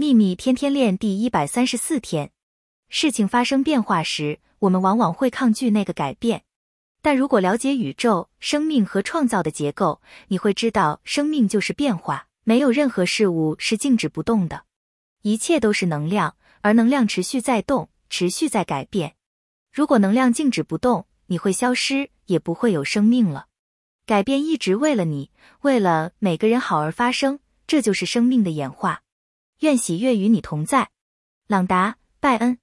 秘密天天练第一百三十四天，事情发生变化时，我们往往会抗拒那个改变。但如果了解宇宙、生命和创造的结构，你会知道，生命就是变化，没有任何事物是静止不动的，一切都是能量，而能量持续在动，持续在改变。如果能量静止不动，你会消失，也不会有生命了。改变一直为了你，为了每个人好而发生，这就是生命的演化。愿喜悦与你同在，朗达·拜恩。